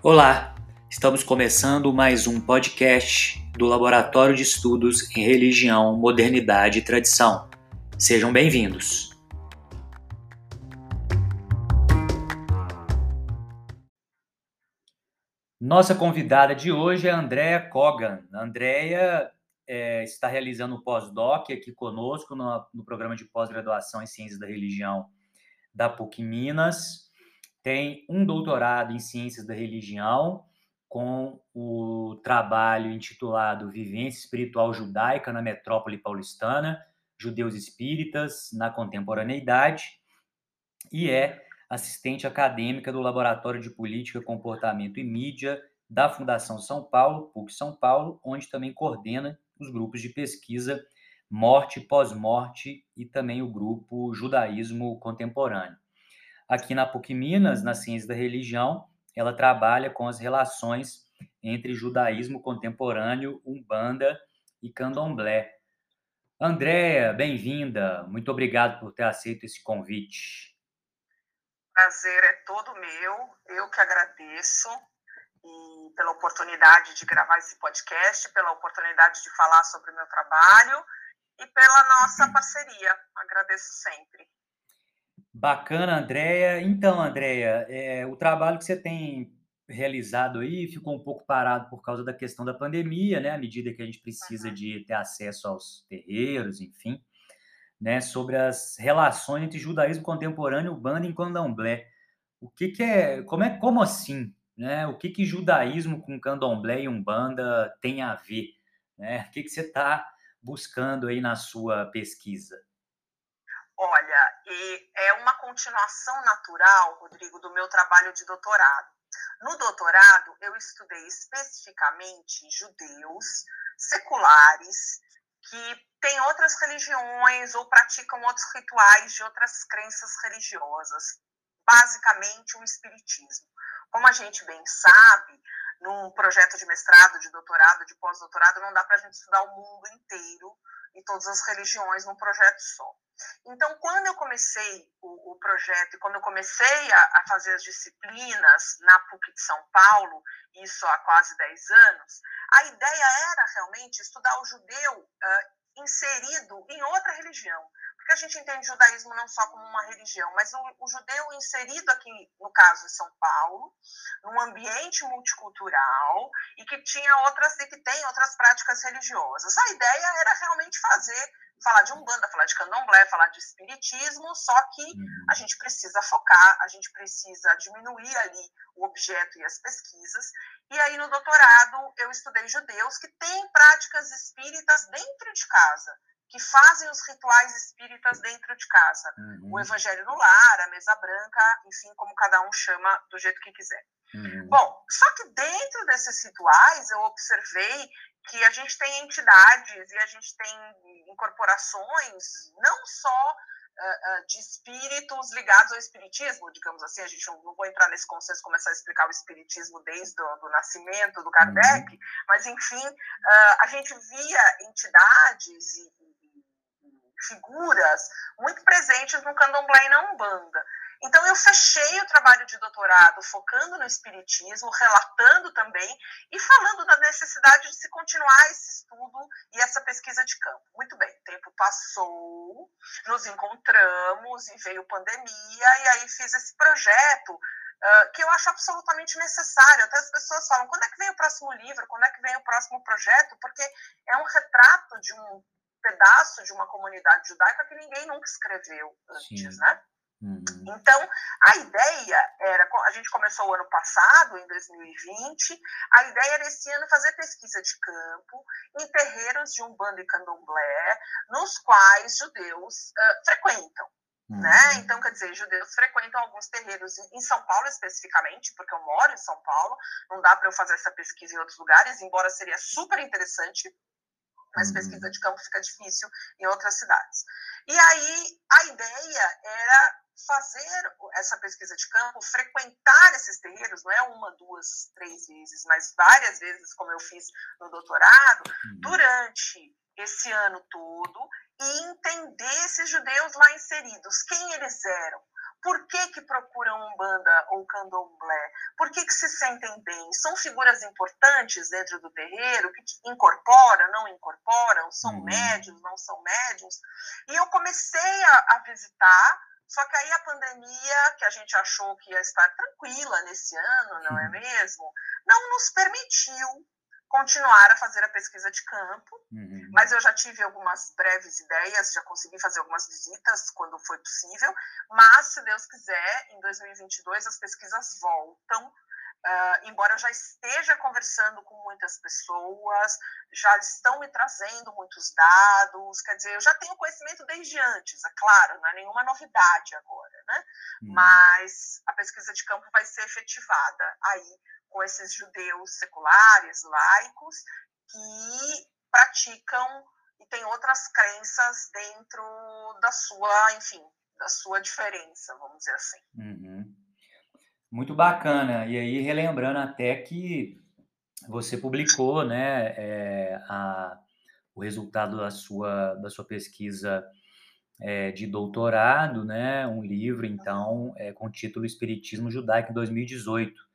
Olá, estamos começando mais um podcast do Laboratório de Estudos em Religião, Modernidade e Tradição. Sejam bem-vindos. Nossa convidada de hoje é a Andrea Kogan. A Andrea é, está realizando um pós-doc aqui conosco no, no programa de pós-graduação em Ciências da Religião da PUC Minas. Tem um doutorado em Ciências da Religião com o trabalho intitulado Vivência Espiritual Judaica na Metrópole Paulistana, Judeus Espíritas na Contemporaneidade, e é assistente acadêmica do Laboratório de Política, Comportamento e Mídia da Fundação São Paulo, PUC São Paulo, onde também coordena os grupos de pesquisa Morte, Pós-Morte e também o grupo Judaísmo Contemporâneo. Aqui na PUC Minas, na Ciência da Religião, ela trabalha com as relações entre judaísmo contemporâneo, Umbanda e Candomblé. Andréia, bem-vinda. Muito obrigado por ter aceito esse convite prazer é todo meu, eu que agradeço e pela oportunidade de gravar esse podcast, pela oportunidade de falar sobre o meu trabalho e pela nossa parceria. Agradeço sempre. Bacana, Andréia. Então, Andréia, é, o trabalho que você tem realizado aí ficou um pouco parado por causa da questão da pandemia, né? À medida que a gente precisa de ter acesso aos terreiros, enfim né, sobre as relações entre judaísmo contemporâneo, Umbanda e Candomblé. O que, que é, como é, como assim, né? O que que judaísmo com Candomblé e Umbanda tem a ver, né? O que que você está buscando aí na sua pesquisa? Olha, é uma continuação natural, Rodrigo, do meu trabalho de doutorado. No doutorado, eu estudei especificamente judeus seculares que têm outras religiões ou praticam outros rituais de outras crenças religiosas, basicamente o espiritismo. Como a gente bem sabe, num projeto de mestrado, de doutorado, de pós-doutorado, não dá para a gente estudar o mundo inteiro e todas as religiões num projeto só. Então, quando eu comecei o, o projeto e quando eu comecei a, a, fazer as disciplinas na PUC de São Paulo, isso há quase 10 anos, a ideia era realmente estudar o judeu uh, inserido em outra religião. Porque a gente entende o judaísmo não só como uma religião, mas o, o judeu inserido aqui, no caso em São Paulo, num ambiente multicultural e que tinha outras e que tem outras práticas religiosas. A ideia era realmente fazer falar de umbanda, falar de candomblé, falar de espiritismo, só que uhum. a gente precisa focar, a gente precisa diminuir ali o objeto e as pesquisas. E aí no doutorado eu estudei judeus que têm práticas espíritas dentro de casa, que fazem os rituais espíritas dentro de casa. Uhum. O evangelho no lar, a mesa branca, enfim, como cada um chama do jeito que quiser. Uhum. Bom, só que dentro desses rituais eu observei que a gente tem entidades e a gente tem incorporações não só uh, uh, de espíritos ligados ao espiritismo, digamos assim, a gente não, não vou entrar nesse conceito começar a explicar o espiritismo desde o do nascimento do Kardec, uhum. mas enfim, uh, a gente via entidades e figuras muito presentes no candomblé e na umbanda. Então, eu fechei o trabalho de doutorado focando no espiritismo, relatando também e falando da necessidade de se continuar esse estudo e essa pesquisa de campo. Muito bem, o tempo passou, nos encontramos e veio pandemia, e aí fiz esse projeto uh, que eu acho absolutamente necessário. Até as pessoas falam: quando é que vem o próximo livro? Quando é que vem o próximo projeto? Porque é um retrato de um pedaço de uma comunidade judaica que ninguém nunca escreveu antes, Sim. né? Uhum. Então, a ideia era, a gente começou o ano passado, em 2020, a ideia era esse ano fazer pesquisa de campo em terreiros de Umbanda e Candomblé, nos quais judeus uh, frequentam. Né? Uhum. Né? Então, quer dizer, judeus frequentam alguns terreiros em São Paulo especificamente, porque eu moro em São Paulo, não dá para eu fazer essa pesquisa em outros lugares, embora seria super interessante mas pesquisa uhum. de campo fica difícil em outras cidades. E aí a ideia era fazer essa pesquisa de campo, frequentar esses terreiros, não é uma, duas, três vezes, mas várias vezes, como eu fiz no doutorado, uhum. durante esse ano todo e entender esses judeus lá inseridos, quem eles eram, Por que, que procuram Umbanda ou Candomblé? Por que, que se sentem bem? São figuras importantes dentro do terreiro que incorporam, não incorporam? São uhum. médios, não são médios? E eu comecei a, a visitar só que aí a pandemia, que a gente achou que ia estar tranquila nesse ano, não é uhum. mesmo? Não nos permitiu continuar a fazer a pesquisa de campo, uhum. mas eu já tive algumas breves ideias, já consegui fazer algumas visitas quando foi possível, mas, se Deus quiser, em 2022 as pesquisas voltam Uh, embora eu já esteja conversando com muitas pessoas, já estão me trazendo muitos dados, quer dizer, eu já tenho conhecimento desde antes, é claro, não é nenhuma novidade agora, né? Hum. Mas a pesquisa de campo vai ser efetivada aí com esses judeus seculares, laicos, que praticam e têm outras crenças dentro da sua, enfim, da sua diferença, vamos dizer assim. Uhum. Muito bacana. E aí, relembrando até que você publicou né, é, a, o resultado da sua, da sua pesquisa é, de doutorado, né, um livro, então, é, com o título Espiritismo Judaico em 2018,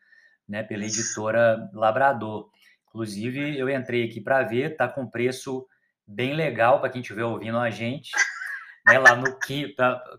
né, pela editora Labrador. Inclusive, eu entrei aqui para ver, está com preço bem legal para quem estiver ouvindo a gente né, lá no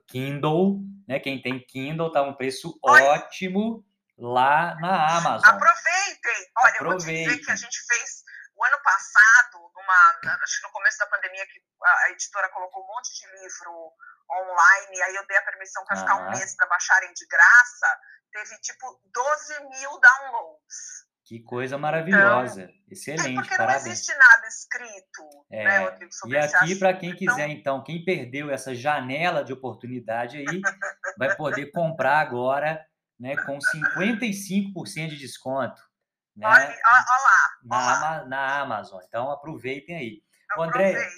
Kindle, né? Quem tem Kindle tá um preço ótimo lá na Amazon. Aproveitem! Olha, Aproveitem. eu vou te dizer que a gente fez o ano passado, numa, acho que no começo da pandemia, que a editora colocou um monte de livro online, aí eu dei a permissão para ficar um mês para baixarem de graça, teve tipo 12 mil downloads. Que coisa maravilhosa. Então, Excelente. É porque parabéns. não existe nada escrito, é. né, Rodrigo, E aqui, para quem então quiser, então, quem perdeu essa janela de oportunidade aí, vai poder comprar agora né, com 55% de desconto. Né, olha, olha lá. Na, na Amazon. Então, aproveitem aí. Aproveitem. André,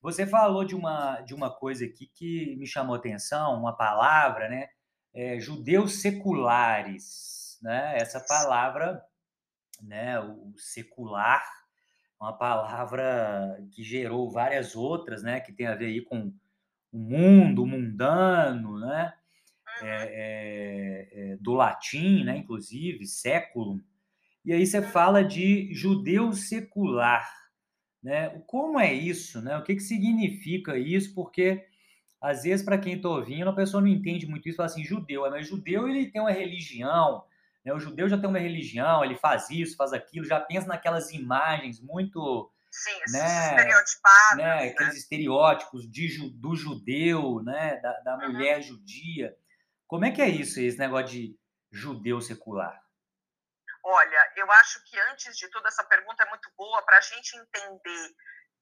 você falou de uma, de uma coisa aqui que me chamou atenção, uma palavra, né? É, judeus seculares. Né? Essa palavra né, o secular, uma palavra que gerou várias outras, né, que tem a ver aí com o mundo, o mundano, né, é, é, é, do latim, né, inclusive, século. E aí você fala de judeu secular, né? Como é isso, né? O que, que significa isso? Porque às vezes para quem está ouvindo a pessoa não entende muito isso, fala assim, judeu, mas judeu ele tem uma religião, né? O judeu já tem uma religião, ele faz isso, faz aquilo, já pensa naquelas imagens muito. Sim, né, estereotipados. Né, né? Aqueles estereótipos de, do judeu, né? da, da uhum. mulher judia. Como é que é isso, esse negócio de judeu secular? Olha, eu acho que antes de tudo, essa pergunta é muito boa para a gente entender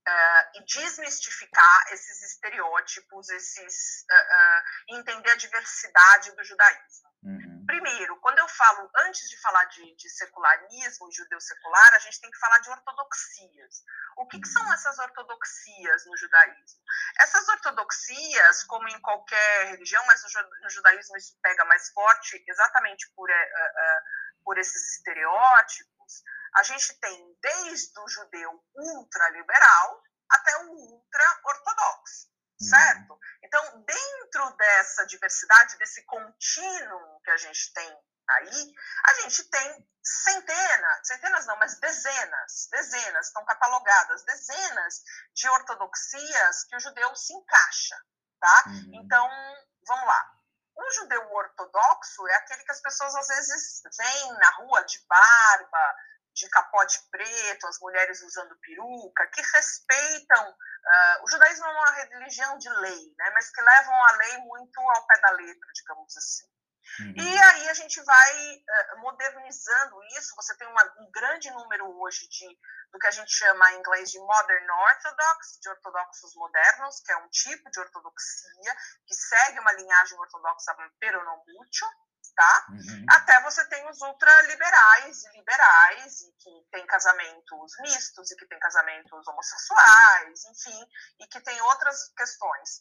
uh, e desmistificar esses estereótipos, esses uh, uh, entender a diversidade do judaísmo. Uhum. Primeiro, quando eu falo, antes de falar de, de secularismo, judeu secular, a gente tem que falar de ortodoxias. O que, que, são uhum. essas ortodoxias no judaísmo? Essas ortodoxias, como em qualquer religião, mas no, judaísmo isso pega mais forte exatamente por, uh, uh, por esses estereótipos, a gente tem desde o judeu ultraliberal até o ultra-ortodoxo certo? Então, dentro dessa diversidade, desse contínuo que a gente tem aí, a gente tem centenas, centenas não, mas dezenas, dezenas, estão catalogadas, dezenas de ortodoxias que o judeu se encaixa, tá? Uhum. Então, vamos lá. O judeu ortodoxo é aquele que as pessoas às vezes veem na rua de barba, de capote preto, as mulheres usando peruca, que respeitam Uh, o judaísmo é uma religião de lei, né, mas que levam a lei muito ao pé da letra, digamos assim. Uhum. E aí a gente vai uh, modernizando isso. Você tem uma, um grande número hoje de do que a gente chama em inglês de Modern Orthodox, de ortodoxos modernos, que é um tipo de ortodoxia que segue uma linhagem ortodoxa peronomútil, tá? Uhum. Até você tem os ultraliberais e liberais, e que tem casamentos mistos, e que tem casamentos homossexuais, enfim, e que tem outras questões.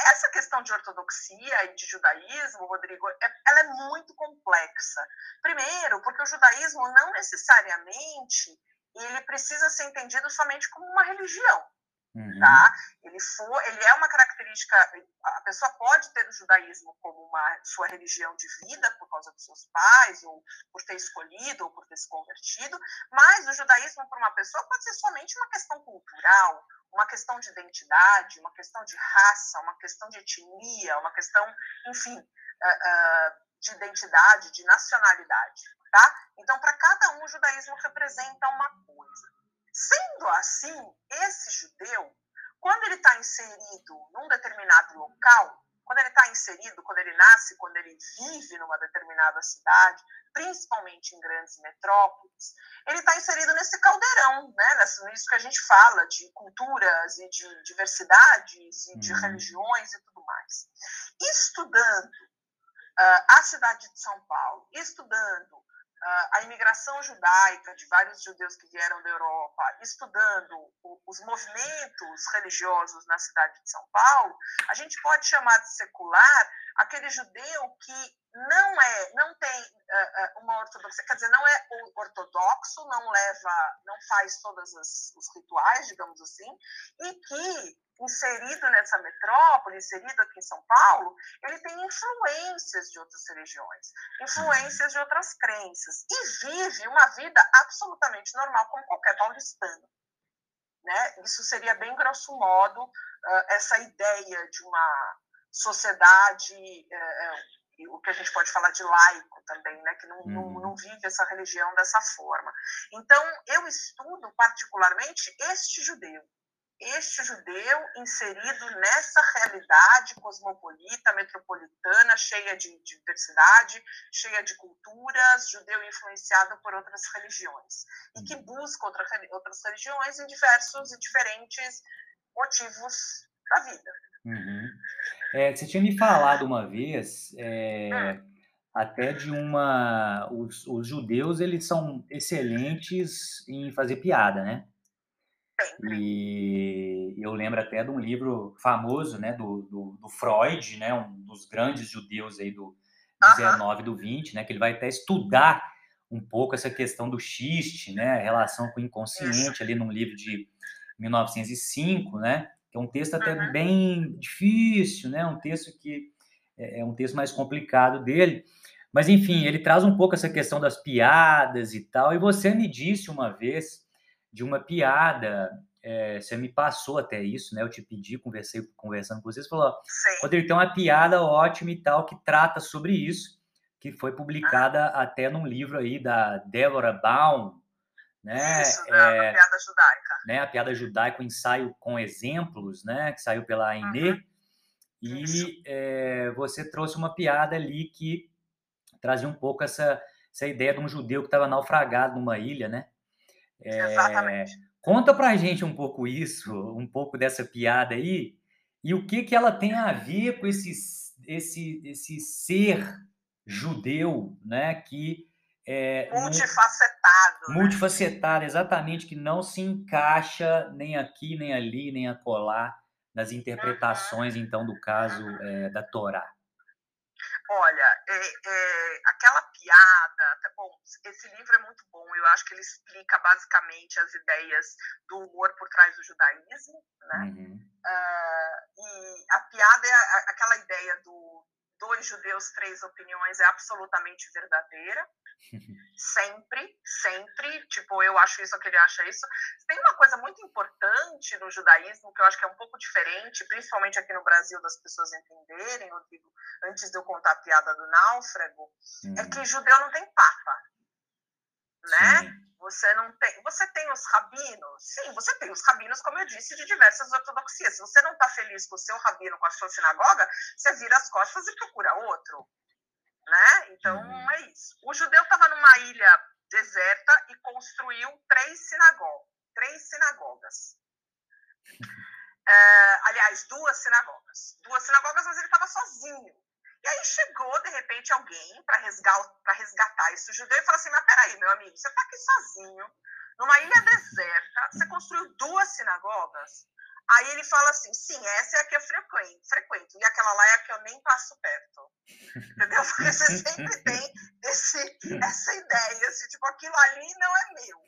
Essa questão de ortodoxia e de judaísmo, Rodrigo, é, ela é muito complexa. Primeiro, porque o judaísmo não necessariamente ele precisa ser entendido somente como uma religião. Uhum. Tá? Ele, for, ele é uma característica, a pessoa pode ter o judaísmo como uma sua religião de vida por causa dos seus pais, ou por ter escolhido, ou por ter se convertido, mas o judaísmo para uma pessoa pode ser somente uma questão cultural, uma questão de identidade, uma questão de raça, uma questão de etnia, uma questão, enfim, uh, uh, de identidade, de nacionalidade. Tá? Então, para cada um, o judaísmo representa uma coisa. Sendo assim, esse judeu, quando ele está inserido num determinado local, quando ele está inserido, quando ele nasce, quando ele vive numa determinada cidade, principalmente em grandes metrópoles, ele está inserido nesse caldeirão, né? nisso que a gente fala de culturas e de diversidades e de uhum. religiões e tudo mais. Estudando uh, a cidade de São Paulo, estudando a imigração judaica de vários judeus que vieram da Europa, estudando os movimentos religiosos na cidade de São Paulo, a gente pode chamar de secular aquele judeu que não é, não tem uh, uma ortodoxia, quer dizer, não é ortodoxo, não leva, não faz todos os rituais, digamos assim, e que inserido nessa metrópole, inserido aqui em São Paulo, ele tem influências de outras religiões, influências de outras crenças e vive uma vida absolutamente normal como qualquer paulistano. Né? Isso seria bem grosso modo uh, essa ideia de uma sociedade uh, o que a gente pode falar de laico também, né, que não, não, uhum. não, vive essa religião dessa forma. Então, eu estudo particularmente este judeu, este judeu inserido nessa realidade cosmopolita, metropolitana, cheia de diversidade, cheia de culturas, judeu influenciado por outras religiões, e que uhum. busca outra, outras religiões em diversos e diferentes motivos da vida. Uhum. É, você tinha me falado uma vez é, hum. até de uma. Os, os judeus eles são excelentes em fazer piada, né? E eu lembro até de um livro famoso, né, do, do, do Freud, né, um dos grandes judeus aí do 19 do 20, né, que ele vai até estudar um pouco essa questão do xiste, né, a relação com o inconsciente ali num livro de 1905, né, é um texto até uhum. bem difícil, né, um texto que é, é um texto mais complicado dele, mas enfim, ele traz um pouco essa questão das piadas e tal, e você me disse uma vez de uma piada. É, você me passou até isso, né? Eu te pedi, conversei conversando com vocês, falou: Rodrigo, tem uma piada ótima e tal que trata sobre isso, que foi publicada até num livro aí da Deborah Baum, né? Isso, é, a piada judaica. Né? A piada judaica, o ensaio com exemplos, né? Que saiu pela ANE. Uhum. E é, você trouxe uma piada ali que trazia um pouco essa, essa ideia de um judeu que estava naufragado numa ilha, né? É, Exatamente. Conta pra gente um pouco isso, um pouco dessa piada aí, e o que que ela tem a ver com esse, esse, esse ser judeu, né, que é multifacetado, não, né? multifacetado, exatamente, que não se encaixa nem aqui, nem ali, nem acolá nas interpretações, uhum. então, do caso é, da Torá. Olha, é, é, aquela piada, tá bom, esse livro é muito bom, eu acho que ele explica basicamente as ideias do humor por trás do judaísmo, né? Uhum. Uh, e a piada é aquela ideia do dois judeus, três opiniões é absolutamente verdadeira. Sempre, sempre. Tipo, eu acho isso, aquele acha isso. Tem uma coisa muito importante no judaísmo que eu acho que é um pouco diferente, principalmente aqui no Brasil, das pessoas entenderem, Rodrigo, antes de eu contar a piada do náufrago, hum. é que judeu não tem papa. Né? Sim. Você não tem. Você tem os rabinos? Sim, você tem os rabinos, como eu disse, de diversas ortodoxias. Se você não está feliz com o seu rabino, com a sua sinagoga, você vira as costas e procura outro. Né? Então uhum. é isso. O judeu estava numa ilha deserta e construiu três sinagogas. Três sinagogas. É, aliás, duas sinagogas. Duas sinagogas, mas ele estava sozinho. E aí chegou, de repente, alguém para resgatar, resgatar esse judeu e falou assim: Mas peraí, meu amigo, você está aqui sozinho, numa ilha deserta, você construiu duas sinagogas. Aí ele fala assim: sim, essa é a que eu frequento, frequento, e aquela lá é a que eu nem passo perto. Entendeu? Porque você sempre tem esse, essa ideia, assim, tipo, aquilo ali não é meu.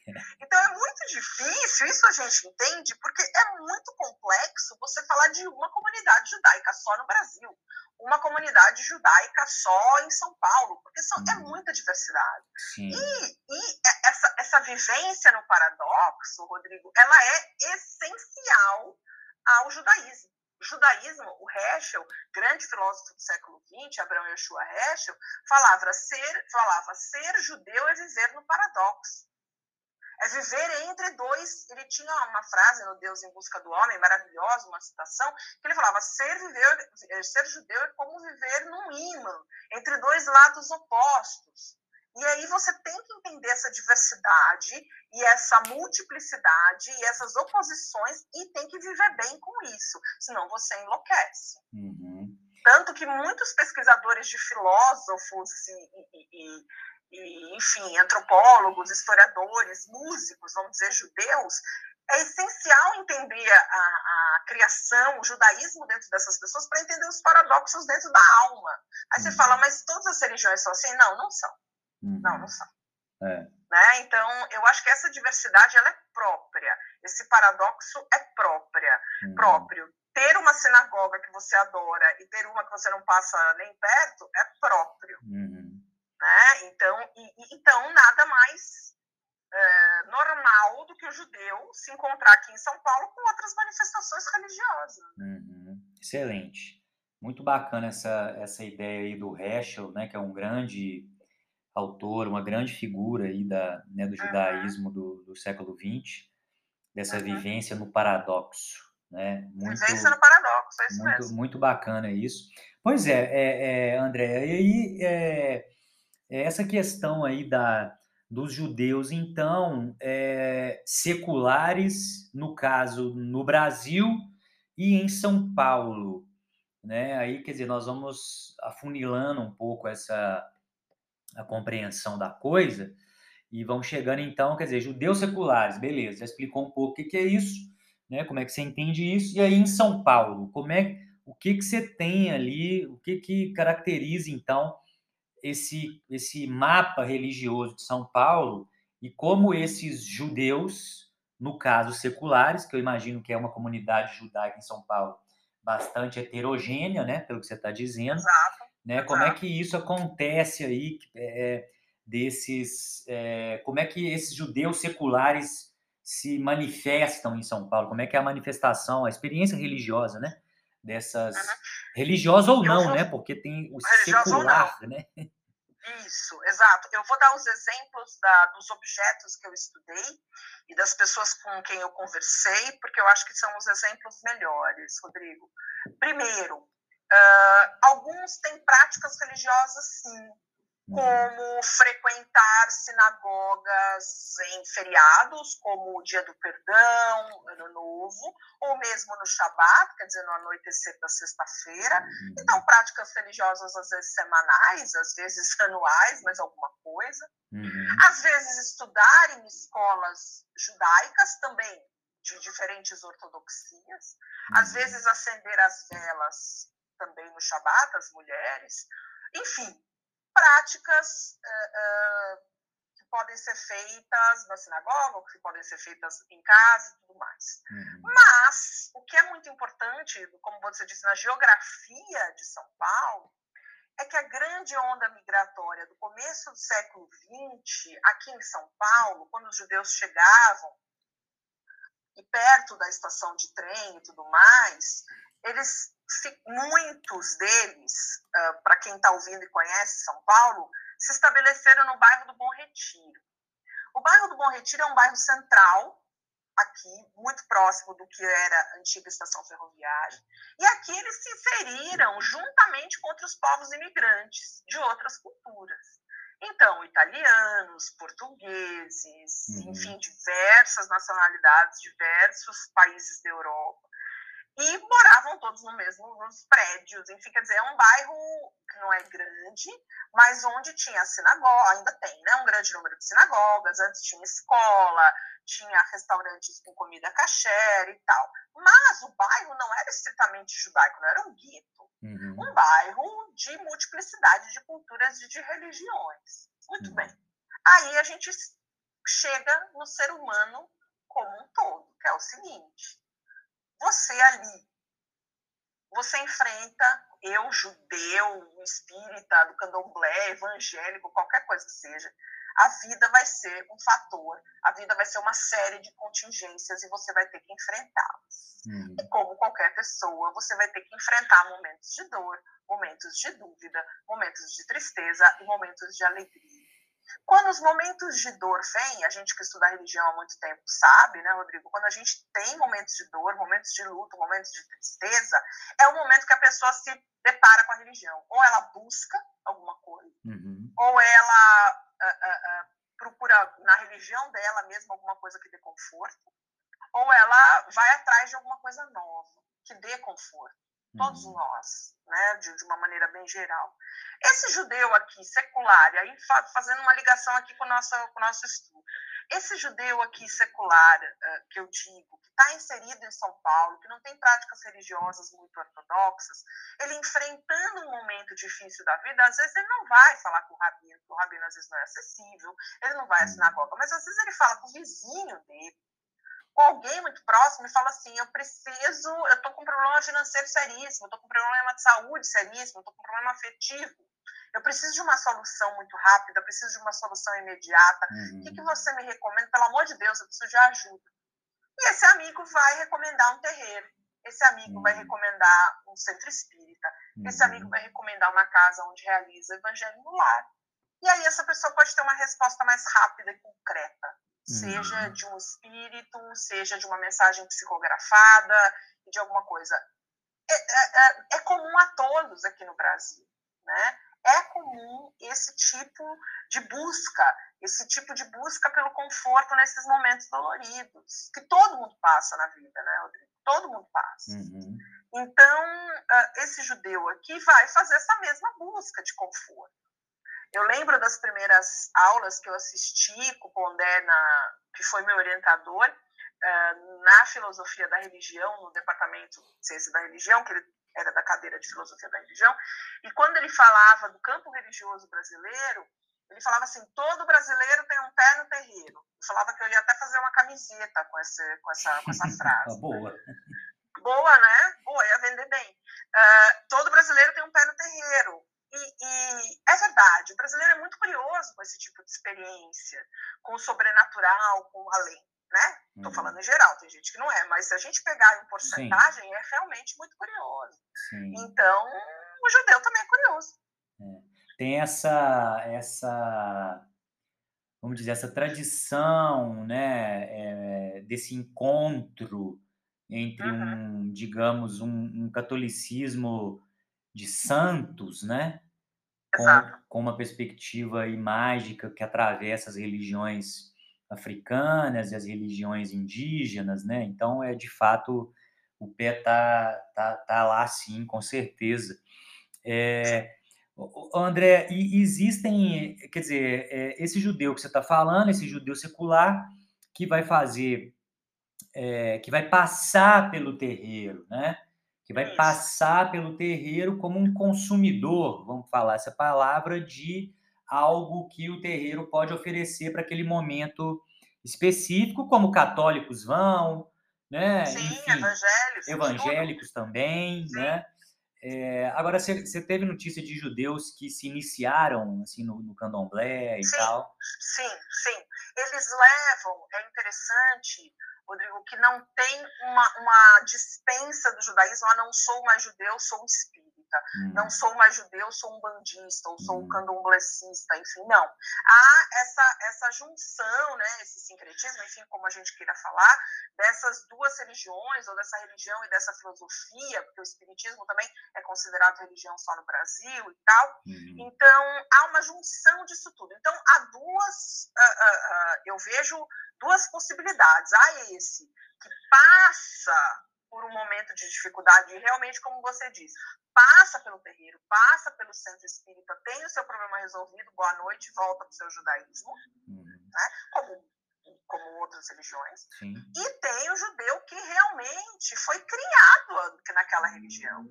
Então é muito difícil, isso a gente entende, porque é muito complexo você falar de uma comunidade judaica só no Brasil, uma comunidade judaica só em São Paulo, porque são, é uhum. muita diversidade. E, e essa, essa vivência no paradoxo, Rodrigo, ela é essencial ao judaísmo. O judaísmo, o Heschel, grande filósofo do século XX, Abraão Yeshua Heschel, falava ser, falava ser judeu é viver no paradoxo. É viver entre dois. Ele tinha uma frase no Deus em Busca do Homem, maravilhosa, uma citação, que ele falava: ser, viver, ser judeu é como viver num imã, entre dois lados opostos. E aí você tem que entender essa diversidade e essa multiplicidade e essas oposições e tem que viver bem com isso, senão você enlouquece. Uhum. Tanto que muitos pesquisadores de filósofos e, e, e, enfim, antropólogos, historiadores, músicos, vamos dizer, judeus, é essencial entender a, a, criação, o judaísmo dentro dessas pessoas para entender os paradoxos dentro da alma. Aí você uhum. fala, mas todas as religiões são assim? Não, não são. Uhum. Não, não são. É. Né? Então, eu acho que essa diversidade ela é própria. Esse paradoxo é própria, uhum. próprio. Ter uma sinagoga que você adora e ter uma que você não passa nem perto é próprio. Uhum. Né? Então, e, então, nada mais é, normal do que o judeu se encontrar aqui em São Paulo com outras manifestações religiosas. Uhum. Excelente. Muito bacana essa, essa ideia aí do Heschel, né, que é um grande autor, uma grande figura aí da, né, do judaísmo do, do século XX, dessa uhum. vivência no paradoxo. Né? Muito, vivência no paradoxo, é isso muito, mesmo. Muito bacana isso. Pois é, é, é André, e aí é, é essa questão aí da, dos judeus, então, é, seculares, no caso, no Brasil e em São Paulo, né? Aí, quer dizer, nós vamos afunilando um pouco essa, a compreensão da coisa, e vão chegando então, quer dizer, judeus seculares, beleza, já explicou um pouco o que, é isso, né? Como é que você entende isso? E aí em São Paulo, como é o que que você tem ali, o que que caracteriza então esse esse mapa religioso de São Paulo e como esses judeus, no caso seculares, que eu imagino que é uma comunidade judaica em São Paulo bastante heterogênea, né, pelo que você está dizendo. Exato né? Como é que isso acontece aí é, desses, é, como é que esses judeus seculares se manifestam em São Paulo? Como é que é a manifestação, a experiência religiosa, né? Dessas uhum. religiosa ou não, vou... né? Porque tem o secular, né? Isso, exato. Eu vou dar os exemplos da, dos objetos que eu estudei e das pessoas com quem eu conversei, porque eu acho que são os exemplos melhores, Rodrigo. Primeiro, Uh, alguns têm práticas religiosas, sim, uhum. como frequentar sinagogas em feriados, como o Dia do Perdão, Ano Novo, ou mesmo no Shabat, quer dizer, no anoitecer da sexta-feira. Uhum. Então, práticas religiosas, às vezes semanais, às vezes anuais, mas alguma coisa. Uhum. Às vezes, estudar em escolas judaicas também, de diferentes ortodoxias. Às uhum. vezes, acender as velas também no Shabat, as mulheres. Enfim, práticas uh, uh, que podem ser feitas na sinagoga, que podem ser feitas em casa e tudo mais. Uhum. Mas, o que é muito importante, como você disse, na geografia de São Paulo, é que a grande onda migratória do começo do século XX, aqui em São Paulo, quando os judeus chegavam, e perto da estação de trem e tudo mais, eles muitos deles, uh, para quem está ouvindo e conhece São Paulo, se estabeleceram no bairro do Bom Retiro. O bairro do Bom Retiro é um bairro central, aqui, muito próximo do que era a antiga estação ferroviária, e aqui eles se inseriram juntamente com outros povos imigrantes de outras culturas. Então, italianos, portugueses, uhum. enfim, diversas nacionalidades, diversos países da Europa e moravam todos no mesmo, nos prédios, enfim, quer dizer, é um bairro não é grande, mas onde tinha sinagoga, ainda tem, né? Um grande número de sinagogas, antes tinha escola, tinha restaurantes com comida kasher e tal. Mas o bairro não era estritamente judaico, não era um gueto. Uhum. Um bairro de multiplicidade de culturas e de religiões. Muito uhum. bem. Aí a gente chega no ser humano como um todo, que é o seguinte: você ali, você enfrenta eu, judeu, espírita, do candomblé, evangélico, qualquer coisa que seja, a vida vai ser um fator, a vida vai ser uma série de contingências e você vai ter que enfrentá-las. Uhum. E como qualquer pessoa, você vai ter que enfrentar momentos de dor, momentos de dúvida, momentos de tristeza e momentos de alegria. Quando os momentos de dor vêm, a gente que estuda religião há muito tempo sabe, né, Rodrigo? Quando a gente tem momentos de dor, momentos de luto, momentos de tristeza, é o momento que a pessoa se depara com a religião. Ou ela busca alguma coisa, uhum. ou ela uh, uh, uh, procura na religião dela mesma alguma coisa que dê conforto, ou ela vai atrás de alguma coisa nova, que dê conforto todos uhum. nós, né, de, de, uma maneira bem geral. Esse judeu aqui, secular, e aí fazendo uma ligação aqui com o nosso, com o nosso estudo, esse judeu aqui secular, uh, que eu digo, que está inserido em São Paulo, que não tem práticas religiosas muito ortodoxas, ele enfrentando um momento difícil da vida, às vezes ele não vai falar com o rabino, porque o rabino às vezes não é acessível, ele não vai à uhum. sinagoga, mas às vezes ele fala com o vizinho dele, com alguém muito próximo e fala assim: eu preciso, eu estou com um problema financeiro seríssimo, eu estou com um problema de saúde seríssimo, eu estou com um problema afetivo. Eu preciso de uma solução muito rápida, eu preciso de uma solução imediata. Uhum. O que, que você me recomenda? Pelo amor de Deus, eu preciso de ajuda. E esse amigo vai recomendar um terreiro. Esse amigo uhum. vai recomendar um centro espírita. Uhum. Esse amigo vai recomendar uma casa onde realiza evangelho no lar. E aí essa pessoa pode ter uma resposta mais rápida e concreta seja uhum. de um espírito, seja de uma mensagem psicografada, de alguma coisa. É, é, é, é comum a todos aqui no Brasil, né? É comum esse tipo de busca, esse tipo de busca pelo conforto nesses momentos doloridos, que todo mundo passa na vida, né, Rodrigo? Todo mundo passa. Uhum. Então, esse judeu aqui vai fazer essa mesma busca de conforto. Eu lembro das primeiras aulas que eu assisti com o Pondé, na, que foi meu orientador, uh, na filosofia da religião, no departamento de ciência da religião, que ele era da cadeira de filosofia da religião, e quando ele falava do campo religioso brasileiro, ele falava assim: todo brasileiro tem um pé no terreiro. Eu falava que eu ia até fazer uma camiseta com, esse, com, essa, com essa frase. Boa. Boa, né? Boa, ia vender bem. Uh, todo brasileiro tem um pé no terreiro. E, e, é verdade, o brasileiro é muito curioso com esse tipo de experiência, com o sobrenatural, com o além, né? Estou uhum. falando em geral, tem gente que não é, mas se a gente pegar em porcentagem, Sim. é realmente muito curioso. Sim. Então, o judeu também é curioso. É. Tem essa, essa, vamos dizer, essa tradição, né, é, desse encontro entre uhum. um, digamos, um, um catolicismo de santos, né? Com, com, uma perspectiva mágica que atravessa as religiões africanas e as religiões indígenas, né? Então, é de fato, o pé tá, tá, tá lá sim, com certeza. É, André, e existem, quer dizer, é, esse judeu que você está falando, esse judeu secular, que vai fazer, é, que vai passar pelo terreiro, né? Que vai passar pelo terreiro como um consumidor, vamos falar essa palavra, de algo que o terreiro pode oferecer para aquele momento específico, como católicos vão, né? Sim, Enfim, evangélicos. Evangélicos também, Sim. né? É, agora, você, você teve notícia de judeus que se iniciaram assim no, no candomblé e sim, tal? Sim, sim. Eles levam, é interessante, Rodrigo, que não tem uma, uma dispensa do judaísmo, ah, não sou mais judeu, sou um espírita. Hum. Não sou mais judeu, sou um bandista, ou sou um hum. candomblessista, enfim, não. Há essa, essa junção, né, esse sincretismo, enfim, como a gente queira falar, dessas duas religiões, ou dessa religião e dessa filosofia, porque o espiritismo também é considerado religião só no Brasil e tal. Hum. Então, há uma junção disso tudo. Então, há duas, uh, uh, uh, eu vejo duas possibilidades. Há esse que passa momento de dificuldade, e realmente, como você diz, passa pelo terreiro, passa pelo centro espírita, tem o seu problema resolvido, boa noite, volta para o seu judaísmo, uhum. né? como, como outras religiões. Sim. E tem o judeu que realmente foi criado naquela religião.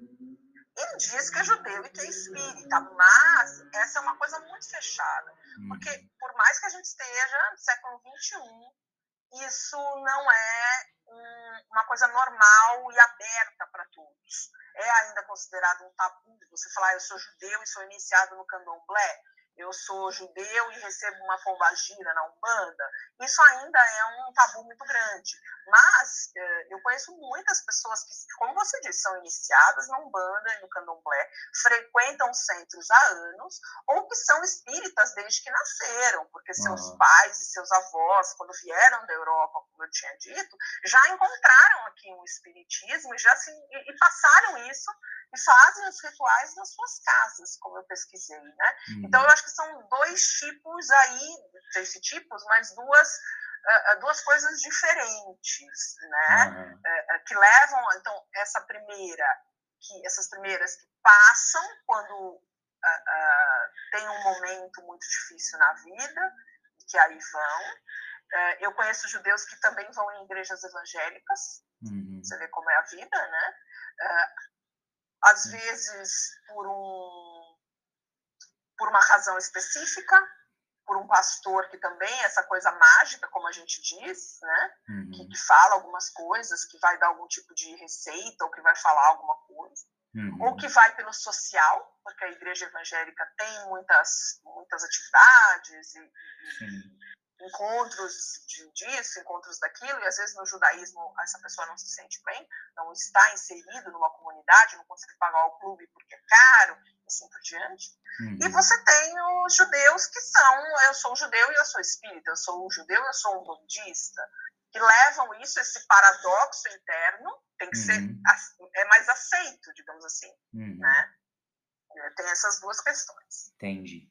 Ele diz que é judeu e que é espírita, mas essa é uma coisa muito fechada. Porque, uhum. por mais que a gente esteja no século XXI, isso não é uma coisa normal e aberta para todos. É ainda considerado um tabu você falar, eu sou judeu e sou iniciado no candomblé eu sou judeu e recebo uma pombagira na Umbanda, isso ainda é um tabu muito grande. Mas eh, eu conheço muitas pessoas que, como você disse, são iniciadas na Umbanda e no Candomblé, frequentam centros há anos, ou que são espíritas desde que nasceram, porque seus uhum. pais e seus avós, quando vieram da Europa, como eu tinha dito, já encontraram aqui um espiritismo e já se, e, e passaram isso e fazem os rituais nas suas casas, como eu pesquisei, né? Uhum. Então eu acho que são dois tipos aí, três tipos, mas duas uh, duas coisas diferentes, né? Uhum. Uh, que levam, então essa primeira, que essas primeiras que passam quando tem um momento muito difícil na vida, que aí vão. eu conheço judeus que também vão em igrejas evangélicas. Uhum. Você vê como é a vida, né? às vezes por um por uma razão específica, por um pastor que também é essa coisa mágica, como a gente diz, né? Uhum. Que, que, fala algumas coisas, que vai dar algum tipo de receita ou que vai falar alguma coisa. Uhum. Ou que vai pelo social, porque a igreja evangélica tem muitas, muitas atividades e, e encontros de, disso, encontros daquilo, e às vezes no judaísmo essa pessoa não se sente bem, não está inserido numa comunidade, não consegue pagar o clube porque é caro, assim por diante. Uhum. E você tem os judeus que são, eu sou judeu e eu sou espírita, eu sou um judeu e eu sou um budista, que levam isso, esse paradoxo interno, tem que uhum. ser, é mais aceito, digamos assim, uhum. né? Tem essas duas questões. Entendi.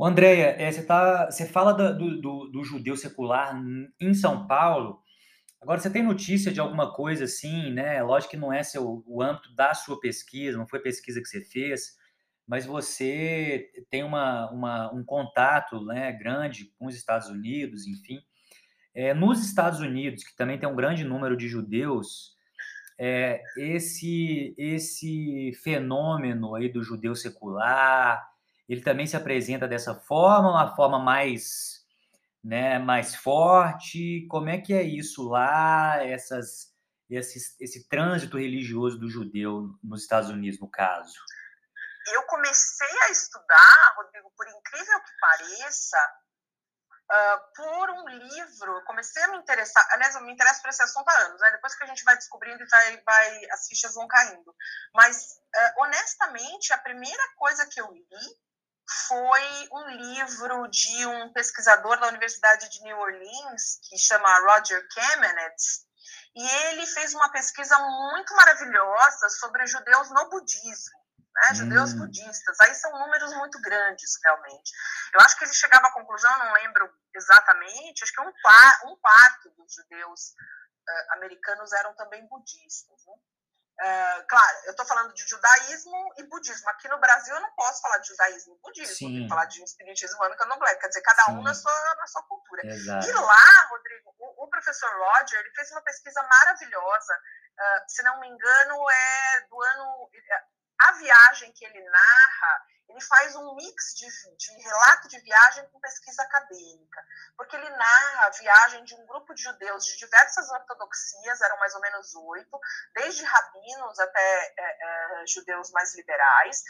Andréia, é, você, tá, você fala do, do, do, judeu secular em São Paulo. Agora, você tem notícia de alguma coisa assim, né? Lógico que não é seu, o âmbito da sua pesquisa, não foi pesquisa que você fez, mas você tem uma, uma um contato né, grande com os Estados Unidos, enfim. É, nos Estados Unidos, que também tem um grande número de judeus, é, esse, esse fenômeno aí do judeu secular, ele também se apresenta dessa forma, uma forma mais, né, mais forte? Como é que é isso lá, essas, esse, esse trânsito religioso do judeu nos Estados Unidos, no caso? Eu comecei a estudar, Rodrigo, por incrível que pareça, uh, por um livro, comecei a me interessar, aliás, eu me interesso por esse assunto há anos, né? depois que a gente vai descobrindo e vai, vai, as fichas vão caindo. Mas, uh, honestamente, a primeira coisa que eu li foi um livro de um pesquisador da Universidade de New Orleans, que chama Roger Kamenetz, e ele fez uma pesquisa muito maravilhosa sobre judeus no budismo, né? Hum. Judeus budistas. Aí são números muito grandes, realmente. Eu acho que ele chegava à conclusão, não lembro exatamente, acho que um, um quarto dos judeus uh, americanos eram também budistas. Né? Uh, claro, eu estou falando de judaísmo e budismo. Aqui no Brasil eu não posso falar de judaísmo e budismo, Sim. tenho que falar de espiritismo e candomblé, quer dizer, cada Sim. um na sua, na sua cultura. Exato. E lá, Rodrigo, o, o, professor Roger, ele fez uma pesquisa maravilhosa, uh, se não me engano, é do ano... A viagem que ele narra ele faz um mix de, de, relato de viagem com pesquisa acadêmica, porque ele narra a viagem de um grupo de judeus de diversas ortodoxias, eram mais ou menos oito, desde rabinos até é, é, judeus mais liberais,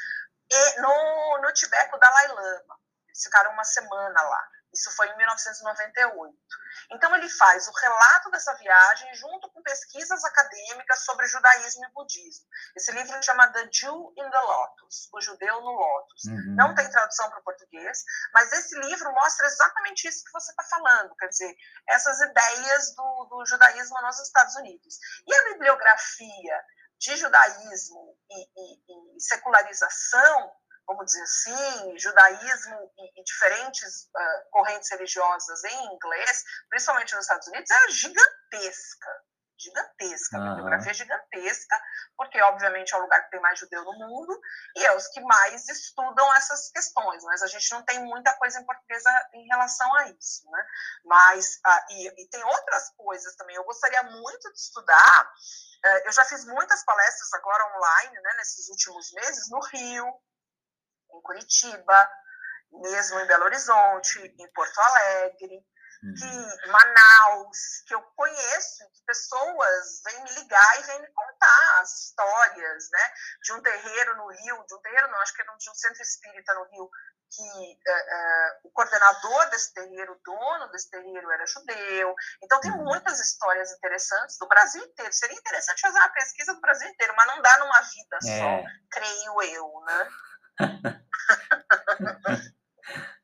e no, no Tibete, o Dalai Lama. Eles ficaram uma semana lá. Isso foi em 1998. Então, ele faz o relato dessa viagem junto com pesquisas acadêmicas sobre judaísmo e budismo. Esse livro chama The Jew in the Lotus, O Judeu no Lotus. Uhum. Não tem tradução para o português, mas esse livro mostra exatamente isso que você está falando, quer dizer, essas ideias do, do judaísmo nos Estados Unidos. E a bibliografia de judaísmo e, e, e secularização vamos dizer assim, judaísmo e, e diferentes uh, correntes religiosas em inglês, principalmente nos Estados Unidos, é gigantesca. gigantesca, uhum. a bibliografia é gigantesca, porque obviamente é o lugar que tem mais judeu no mundo e é os que mais estudam essas questões, mas a gente não tem muita coisa em português em relação a isso, né? Mas, ah, e, e tem outras coisas também, eu gostaria muito de estudar, eh, eu já fiz muitas palestras agora online, né, nesses últimos meses, no Rio, em Curitiba, mesmo em Belo Horizonte, em Porto Alegre, Uhum. que Manaus, que eu conheço, que pessoas vêm me ligar e vêm me contar as histórias, né? De um terreiro no Rio, de um terreiro não, acho que era de um centro espírita no Rio, que uh, uh, o coordenador desse terreiro, o dono desse terreiro era judeu. Então tem uhum. muitas histórias interessantes do Brasil inteiro. Seria interessante fazer uma pesquisa do Brasil inteiro, mas não dá numa vida é. só, creio eu, né?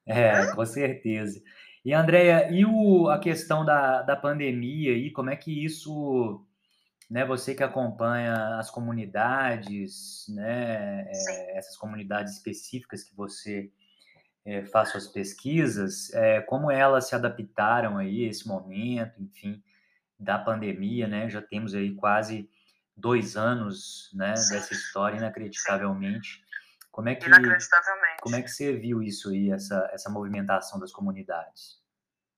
é, com certeza. E, Andréia, e o, a questão da, da pandemia aí, como é que isso, né, você que acompanha as comunidades, né, é, essas comunidades específicas que você é, faz suas pesquisas, é, como elas se adaptaram aí a esse momento, enfim, da pandemia, né, já temos aí quase dois anos, né, dessa história, inacreditavelmente. Como é que, como é que você viu isso aí, essa, essa movimentação das comunidades?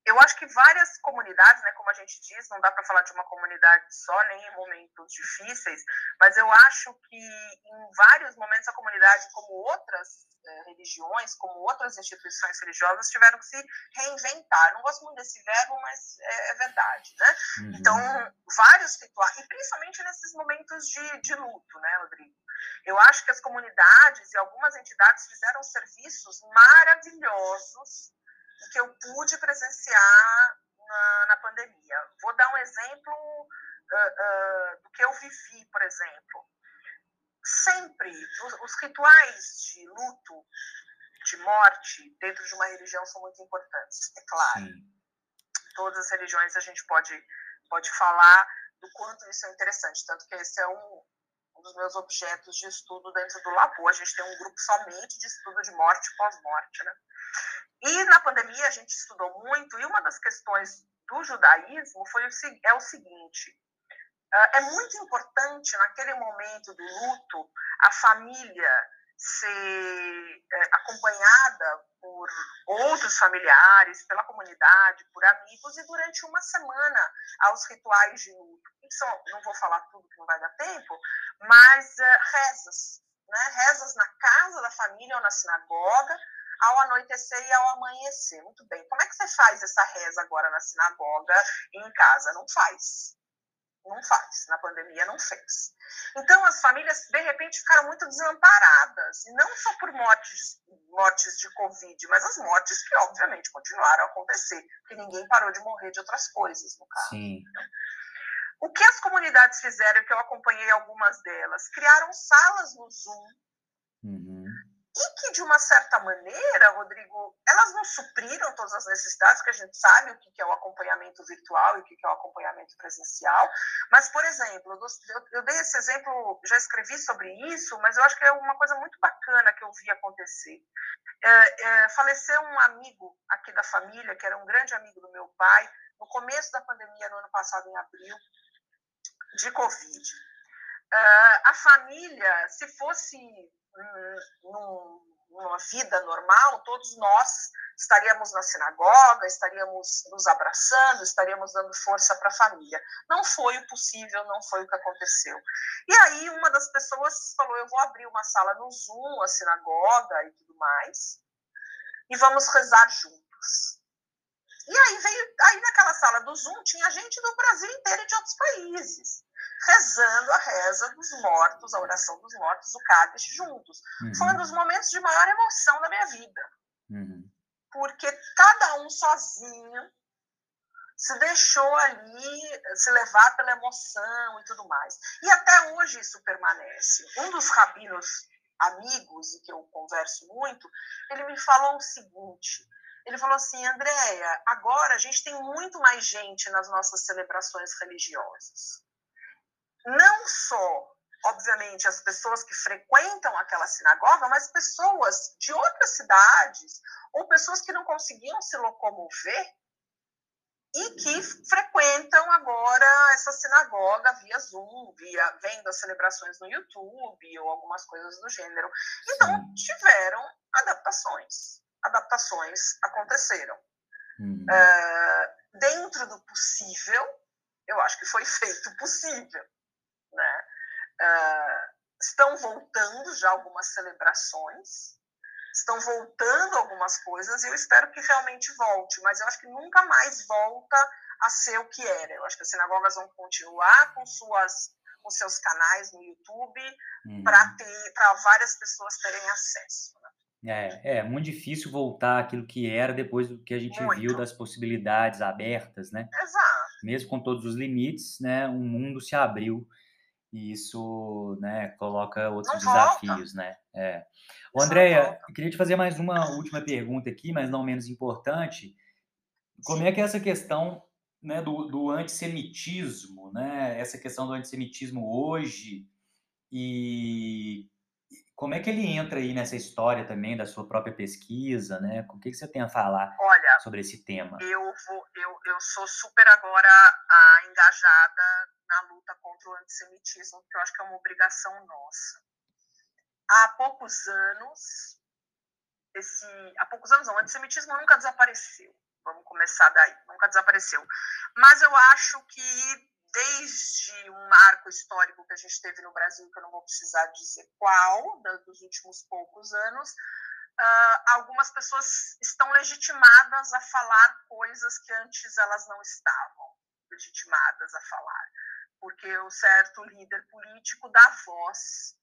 Eu acho que várias comunidades, né, como a gente diz, não dá para falar de uma comunidade só, nem em momentos difíceis, mas eu acho que em vários momentos a comunidade, como outras eh, religiões, como outras instituições religiosas, tiveram que se reinventar. não gosto muito desse verbo, mas é, é verdade, né? Uhum. Então, vários rituais, e principalmente nesses momentos de, de luto, né, Rodrigo? Eu acho que as comunidades e algumas entidades fizeram serviços maravilhosos e que eu pude presenciar na, na pandemia. Vou dar um exemplo uh, uh, do que eu vivi, por exemplo. Sempre, os, os rituais de luto, de morte, dentro de uma religião são muito importantes, é claro. Sim. Todas as religiões a gente pode, pode falar do quanto isso é interessante, tanto que esse é um, um dos meus objetos de estudo dentro do Labu. A gente tem um grupo somente de estudo de morte e pós-morte, né? E na pandemia a gente estudou muito, e uma das questões do judaísmo foi o, é o seguinte: ah, é muito importante naquele momento do luto a família ser é, acompanhada por outros familiares, pela comunidade, por amigos e durante uma semana aos rituais de luto. São, não vou falar tudo que não vai dar tempo, mas uh, rezas, né? rezas na casa da família ou na sinagoga, ao anoitecer e ao amanhecer. Muito bem. Como é que você faz essa reza agora na sinagoga e em casa? Não faz. Não faz. Na pandemia não fez. Então as famílias de repente ficaram muito desamparadas, e não só por mortes, mortes de Covid, mas as mortes que obviamente continuaram a acontecer, porque ninguém parou de morrer de outras coisas, no caso. Sim. O que as comunidades fizeram, que eu acompanhei algumas delas, criaram salas no Zoom e que, de uma certa maneira, Rodrigo, elas não supriram todas as necessidades, que a gente sabe o que é o acompanhamento virtual e o que é o acompanhamento presencial. Mas, por exemplo, eu dei esse exemplo, já escrevi sobre isso, mas eu acho que é uma coisa muito bacana que eu vi acontecer. É, é, faleceu um amigo aqui da família, que era um grande amigo do meu pai, no começo da pandemia, no ano passado, em abril, de Covid. Uh, a família, se fosse numa vida normal, todos nós estaríamos na sinagoga, estaríamos nos abraçando, estaríamos dando força para a família. Não foi o possível, não foi o que aconteceu. E aí uma das pessoas falou: eu vou abrir uma sala no Zoom, a sinagoga e tudo mais, e vamos rezar juntos. E aí veio, aí naquela sala do Zoom tinha gente do Brasil inteiro e de outros países rezando a reza dos mortos, a oração dos mortos, o Cádiz juntos. Uhum. Foi um dos momentos de maior emoção da minha vida. Uhum. Porque cada um sozinho se deixou ali se levar pela emoção e tudo mais. E até hoje isso permanece. Um dos rabinos amigos, e que eu converso muito, ele me falou o seguinte: ele falou assim, Andréia, agora a gente tem muito mais gente nas nossas celebrações religiosas não só, obviamente, as pessoas que frequentam aquela sinagoga, mas pessoas de outras cidades ou pessoas que não conseguiam se locomover e que frequentam agora essa sinagoga via Zoom, via vendo as celebrações no YouTube ou algumas coisas do gênero. Então tiveram adaptações, adaptações aconteceram. Uhum. Uh, dentro do possível, eu acho que foi feito possível, estão voltando já algumas celebrações, estão voltando algumas coisas e eu espero que realmente volte, mas eu acho que nunca mais volta a ser o que era. Eu acho que as sinagogas vão continuar com suas com seus canais no YouTube uhum. para ter para várias pessoas terem acesso. Né? É, é muito difícil voltar aquilo que era depois do que a gente muito. viu das possibilidades abertas, né? Exato. Mesmo com todos os limites, né? O mundo se abriu e isso né, coloca outros não desafios, volta. né? É. O Andréia, queria te fazer mais uma última pergunta aqui, mas não menos importante. Como é que é essa questão né, do, do antissemitismo, né? Essa questão do antissemitismo hoje e como é que ele entra aí nessa história também da sua própria pesquisa, né? O que, que você tem a falar Olha, sobre esse tema? Eu, vou, eu, eu sou super agora a, engajada na luta contra o antissemitismo, porque eu acho que é uma obrigação nossa. Há poucos anos, esse, há poucos anos não, o antissemitismo nunca desapareceu. Vamos começar daí, nunca desapareceu. Mas eu acho que desde um marco histórico que a gente teve no Brasil, que eu não vou precisar dizer qual, dos últimos poucos anos, uh, algumas pessoas estão legitimadas a falar coisas que antes elas não estavam legitimadas a falar, porque o certo líder político dá voz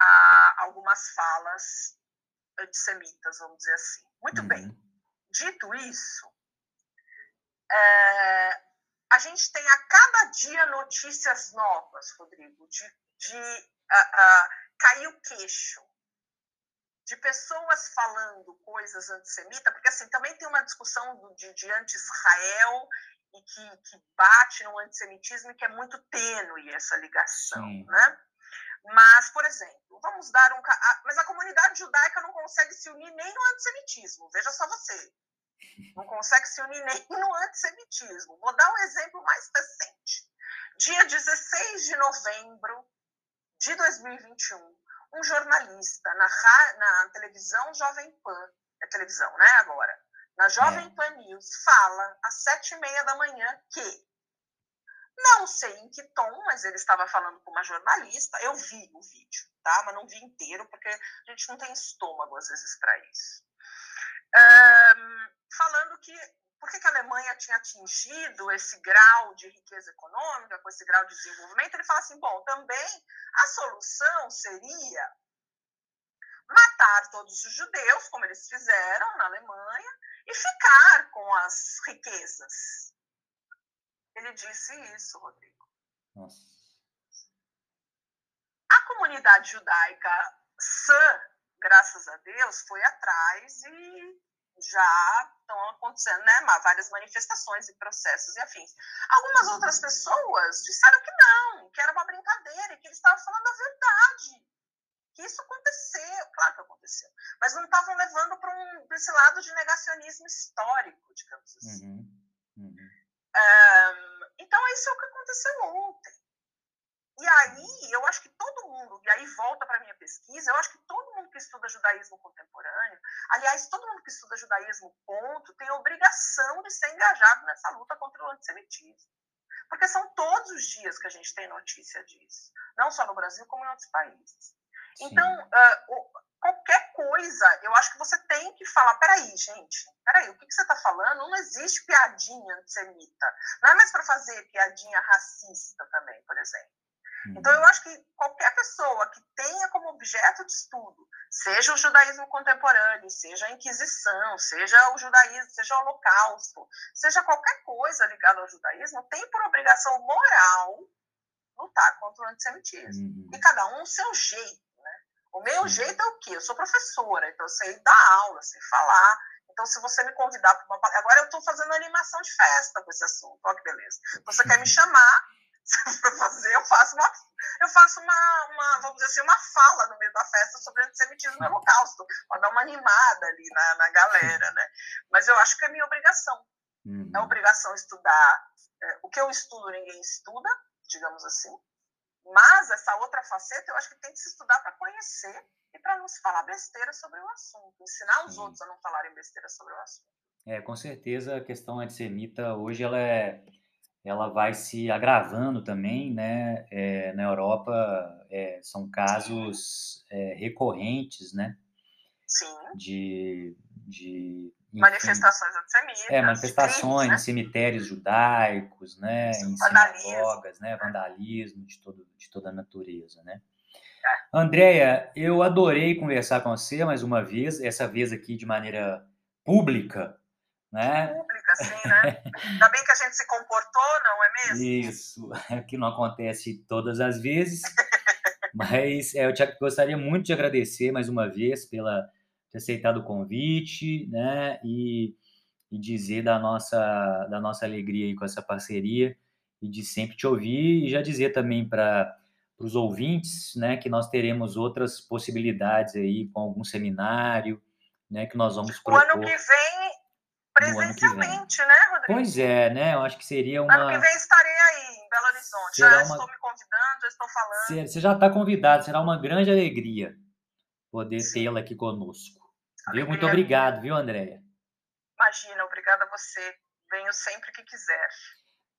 a algumas falas antissemitas, vamos dizer assim. Muito uhum. bem. Dito isso, é, a gente tem a cada dia notícias novas, Rodrigo, de, de uh, uh, cair o queixo, de pessoas falando coisas antissemitas, porque assim, também tem uma discussão de, de anti-Israel e que, que, bate no antissemitismo e que é muito tênue essa ligação, Sim. né? Mas, por exemplo, vamos dar um... Mas a comunidade judaica não consegue se unir nem no antissemitismo, veja só você. Não consegue se unir nem no antissemitismo. Vou dar um exemplo mais recente. Dia 16 de novembro de 2021, um jornalista na, na televisão Jovem Pan, é televisão, né, agora, na Jovem é. Pan News, fala às sete e meia da manhã que, não sei em que tom, mas ele estava falando com uma jornalista, eu vi o vídeo, tá? Mas não vi inteiro, porque a gente não tem estômago, às vezes, para isso. Um, falando que por que, a Alemanha tinha atingido esse grau de riqueza econômica, com esse grau de desenvolvimento, ele fala assim: bom, também a solução seria matar todos os judeus, como eles fizeram na Alemanha, e ficar com as riquezas. Ele disse isso, Rodrigo. Nossa. A comunidade judaica sã, graças a Deus, foi atrás e já estão acontecendo, né, várias manifestações e processos e afins. Algumas outras pessoas disseram que não, que era uma brincadeira, que eles estavam falando a verdade, que isso aconteceu, claro que aconteceu, mas não estavam levando para um, esse lado de negacionismo histórico, digamos assim. Uhum. Uhum. Um, então, isso é o que aconteceu ontem. E aí, eu acho que todo mundo, e aí volta para a minha pesquisa, eu acho que todo mundo que estuda judaísmo contemporâneo, aliás, todo mundo que estuda judaísmo, ponto, tem obrigação de ser engajado nessa luta contra o antissemitismo. Porque são todos os dias que a gente tem notícia disso, não só no Brasil, como em outros países. Sim. Então, uh, qualquer coisa, eu acho que você tem que falar: peraí, gente, peraí, o que, que você está falando? Não existe piadinha antissemita. Não é mais para fazer piadinha racista também, por exemplo. Então, eu acho que qualquer pessoa que tenha como objeto de estudo, seja o judaísmo contemporâneo, seja a Inquisição, seja o judaísmo, seja o Holocausto, seja qualquer coisa ligada ao judaísmo, tem por obrigação moral lutar contra o antissemitismo. Uhum. E cada um o seu jeito. Né? O meu jeito é o quê? Eu sou professora, então eu sei dar aula, sei falar. Então, se você me convidar para uma. Agora eu estou fazendo animação de festa com esse assunto, olha que beleza. Você quer me chamar para fazer, eu faço uma, eu faço uma, uma, vamos dizer assim, uma fala no meio da festa sobre antissemitismo no holocausto, para dar uma animada ali na, na galera, né? Mas eu acho que é minha obrigação. Uhum. É obrigação estudar. É, o que eu estudo, ninguém estuda, digamos assim. Mas essa outra faceta eu acho que tem que se estudar para conhecer e para não se falar besteira sobre o assunto, ensinar os Sim. outros a não falarem besteira sobre o assunto. É, com certeza a questão antissemita hoje ela é ela vai se agravando também, né? É, na Europa é, são casos é, recorrentes, né? Sim. De, de enfim, manifestações antissemitas. É, manifestações crimes, né? cemitérios judaicos, né? Isso, em sinagogas, né? Vandalismo de, todo, de toda a natureza, né? É. Andréia, eu adorei conversar com você mais uma vez, essa vez aqui de maneira pública, né? Pública, sim, né? Ainda bem que a gente se comportou, não é mesmo? Isso, é que não acontece todas as vezes, mas é, eu te, gostaria muito de agradecer mais uma vez pela ter aceitado o convite, né? E, e dizer da nossa, da nossa alegria aí com essa parceria e de sempre te ouvir e já dizer também para os ouvintes, né, que nós teremos outras possibilidades aí com algum seminário, né, que nós vamos propor. O ano que vem, presencialmente, né, Rodrigo? Pois é, né, eu acho que seria uma... Ano que vem estarei aí, em Belo Horizonte, será já uma... estou me convidando, já estou falando. Você já está convidado, será uma grande alegria poder tê-la aqui conosco. Viu? Muito obrigado, viu, Andréia? Imagina, obrigada a você. Venho sempre que quiser.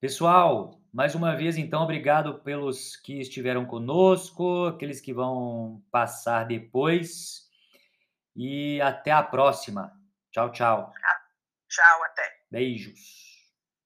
Pessoal, mais uma vez, então, obrigado pelos que estiveram conosco, aqueles que vão passar depois. E até a próxima. Tchau, tchau. Tchau, até. Beijos.